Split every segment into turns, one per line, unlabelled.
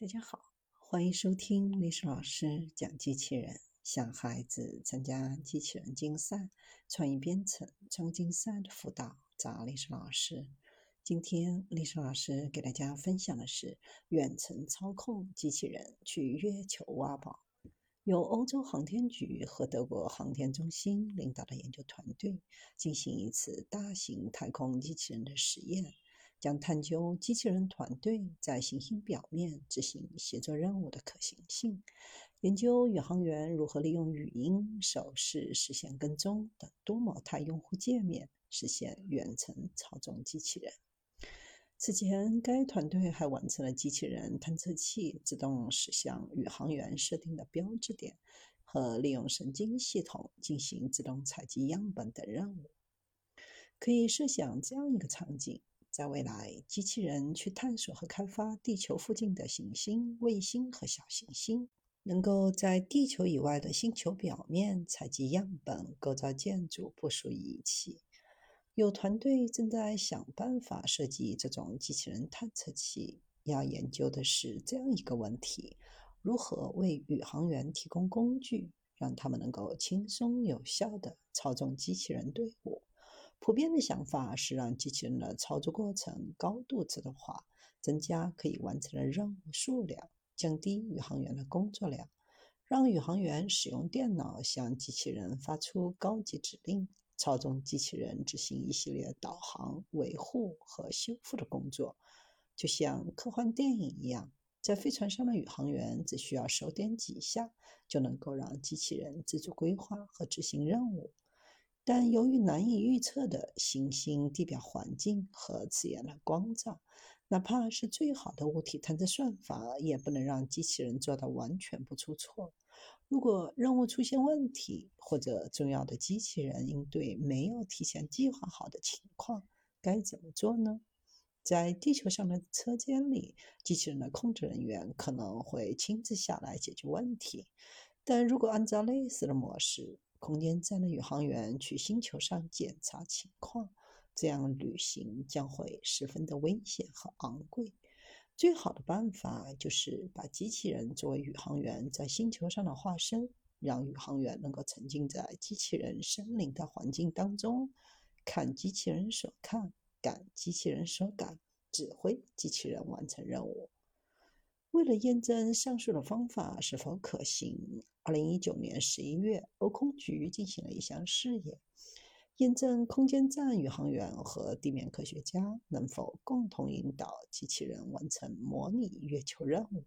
大家好，欢迎收听历史老师讲机器人，向孩子参加机器人竞赛、创意编程、创竞赛的辅导，找历史老师。今天历史老师给大家分享的是远程操控机器人去月球挖宝。由欧洲航天局和德国航天中心领导的研究团队进行一次大型太空机器人的实验。将探究机器人团队在行星表面执行协作任务的可行性，研究宇航员如何利用语音、手势实现跟踪等多模态用户界面，实现远程操纵机器人。此前，该团队还完成了机器人探测器自动驶向宇航员设定的标志点，和利用神经系统进行自动采集样本等任务。可以设想这样一个场景。在未来，机器人去探索和开发地球附近的行星、卫星和小行星，能够在地球以外的星球表面采集样本、构造建筑、部署仪器。有团队正在想办法设计这种机器人探测器。要研究的是这样一个问题：如何为宇航员提供工具，让他们能够轻松有效地操纵机器人队伍。普遍的想法是让机器人的操作过程高度自动化，增加可以完成的任务数量，降低宇航员的工作量，让宇航员使用电脑向机器人发出高级指令，操纵机器人执行一系列导航、维护和修复的工作，就像科幻电影一样。在飞船上的宇航员只需要手点几下，就能够让机器人自主规划和执行任务。但由于难以预测的行星地表环境和刺眼的光照，哪怕是最好的物体探测算法，也不能让机器人做到完全不出错。如果任务出现问题，或者重要的机器人应对没有提前计划好的情况，该怎么做呢？在地球上的车间里，机器人的控制人员可能会亲自下来解决问题。但如果按照类似的模式，空间站的宇航员去星球上检查情况，这样旅行将会十分的危险和昂贵。最好的办法就是把机器人作为宇航员在星球上的化身，让宇航员能够沉浸在机器人身临的环境当中，看机器人所看，感机器人所感，指挥机器人完成任务。为了验证上述的方法是否可行，二零一九年十一月，欧空局进行了一项试验，验证空间站宇航员和地面科学家能否共同引导机器人完成模拟月球任务。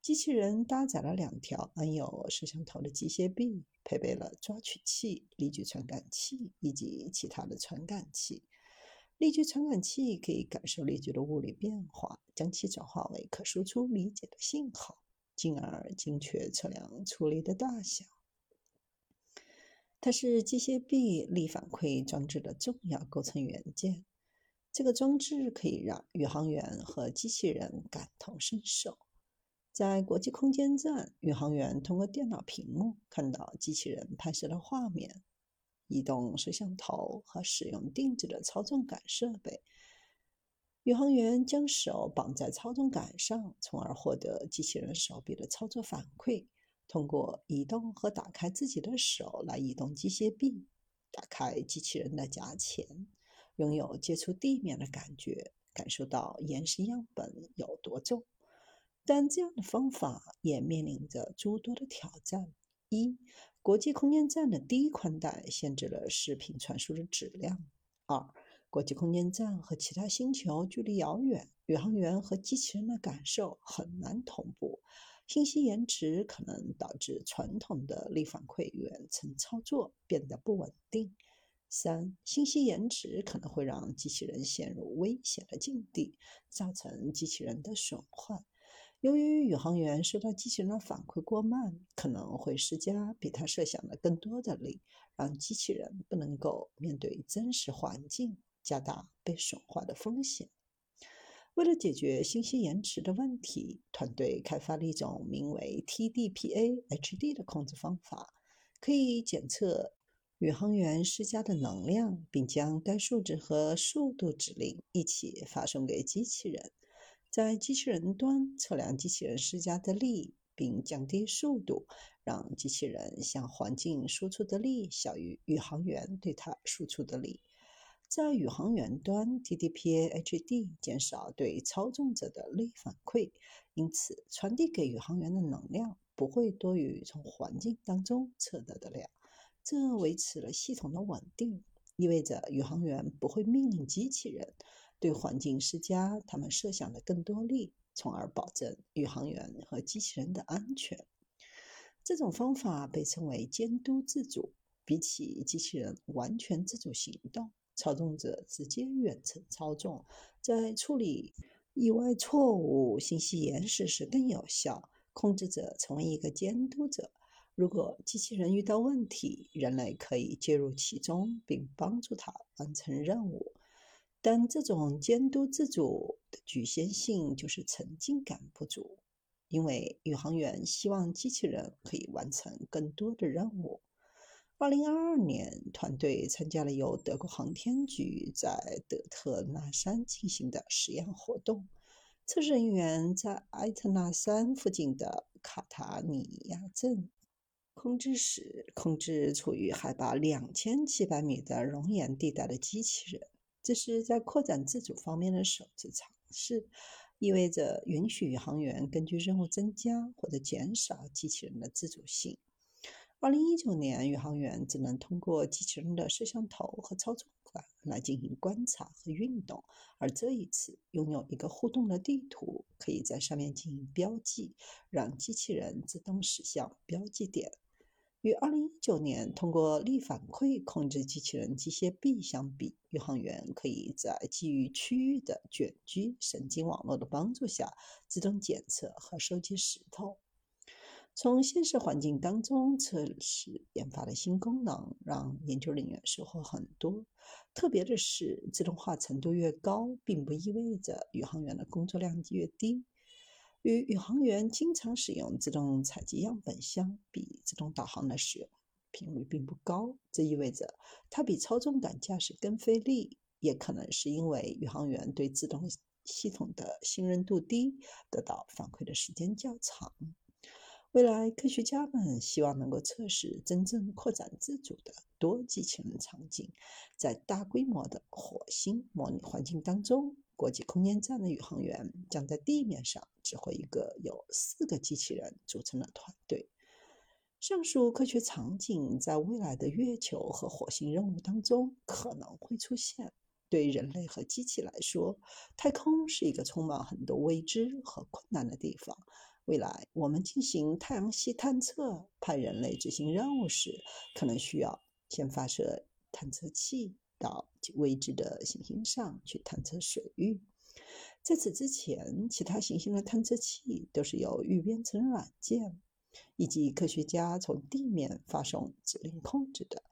机器人搭载了两条安有摄像头的机械臂，配备了抓取器、力矩传感器以及其他的传感器。力矩传感器可以感受力矩的物理变化，将其转化为可输出理解的信号，进而精确测量出力的大小。它是机械臂力反馈装置的重要构成元件。这个装置可以让宇航员和机器人感同身受。在国际空间站，宇航员通过电脑屏幕看到机器人拍摄的画面。移动摄像头和使用定制的操纵杆设备，宇航员将手绑在操纵杆上，从而获得机器人手臂的操作反馈。通过移动和打开自己的手来移动机械臂，打开机器人的夹钳，拥有接触地面的感觉，感受到岩石样本有多重。但这样的方法也面临着诸多的挑战。一国际空间站的低宽带限制了视频传输的质量。二、国际空间站和其他星球距离遥远，宇航员和机器人的感受很难同步，信息延迟可能导致传统的力反馈远程操作变得不稳定。三、信息延迟可能会让机器人陷入危险的境地，造成机器人的损坏。由于宇航员收到机器人的反馈过慢，可能会施加比他设想的更多的力，让机器人不能够面对真实环境，加大被损坏的风险。为了解决信息延迟的问题，团队开发了一种名为 TDPA-HD 的控制方法，可以检测宇航员施加的能量，并将该数值和速度指令一起发送给机器人。在机器人端测量机器人施加的力，并降低速度，让机器人向环境输出的力小于宇航员对它输出的力。在宇航员端，TDPA-HD 减少对操纵者的力反馈，因此传递给宇航员的能量不会多于从环境当中测得的量。这维持了系统的稳定，意味着宇航员不会命令机器人对环境施加他们设想的更多力，从而保证宇航员和机器人的安全。这种方法被称为监督自主，比起机器人完全自主行动。操纵者直接远程操纵，在处理意外错误、信息延时时更有效。控制者成为一个监督者，如果机器人遇到问题，人类可以介入其中并帮助它完成任务。但这种监督自主的局限性就是沉浸感不足，因为宇航员希望机器人可以完成更多的任务。二零二二年，团队参加了由德国航天局在德特纳山进行的实验活动。测试人员在埃特纳山附近的卡塔尼亚镇控制室控制处于海拔两千七百米的熔岩地带的机器人。这是在扩展自主方面的首次尝试，意味着允许宇航员根据任务增加或者减少机器人的自主性。二零一九年，宇航员只能通过机器人的摄像头和操纵杆来进行观察和运动，而这一次拥有一个互动的地图，可以在上面进行标记，让机器人自动驶向标记点。与二零一九年通过力反馈控制机器人机械臂相比，宇航员可以在基于区域的卷积神经网络的帮助下，自动检测和收集石头。从现实环境当中测试研发的新功能，让研究人员收获很多。特别的是，自动化程度越高，并不意味着宇航员的工作量越低。与宇航员经常使用自动采集样本相比，自动导航的使用频率并不高。这意味着它比操纵杆驾驶更费力，也可能是因为宇航员对自动系统的信任度低，得到反馈的时间较长。未来，科学家们希望能够测试真正扩展自主的多机器人场景。在大规模的火星模拟环境当中，国际空间站的宇航员将在地面上指挥一个由四个机器人组成的团队。上述科学场景在未来的月球和火星任务当中可能会出现。对人类和机器来说，太空是一个充满很多未知和困难的地方。未来，我们进行太阳系探测、派人类执行任务时，可能需要先发射探测器到未知的行星上去探测水域。在此之前，其他行星的探测器都是由预编程软件以及科学家从地面发送指令控制的，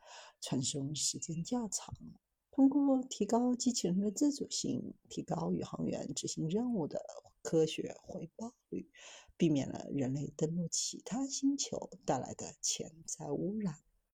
传送时间较长。通过提高机器人的自主性，提高宇航员执行任务的科学回报率。避免了人类登陆其他星球带来的潜在污染。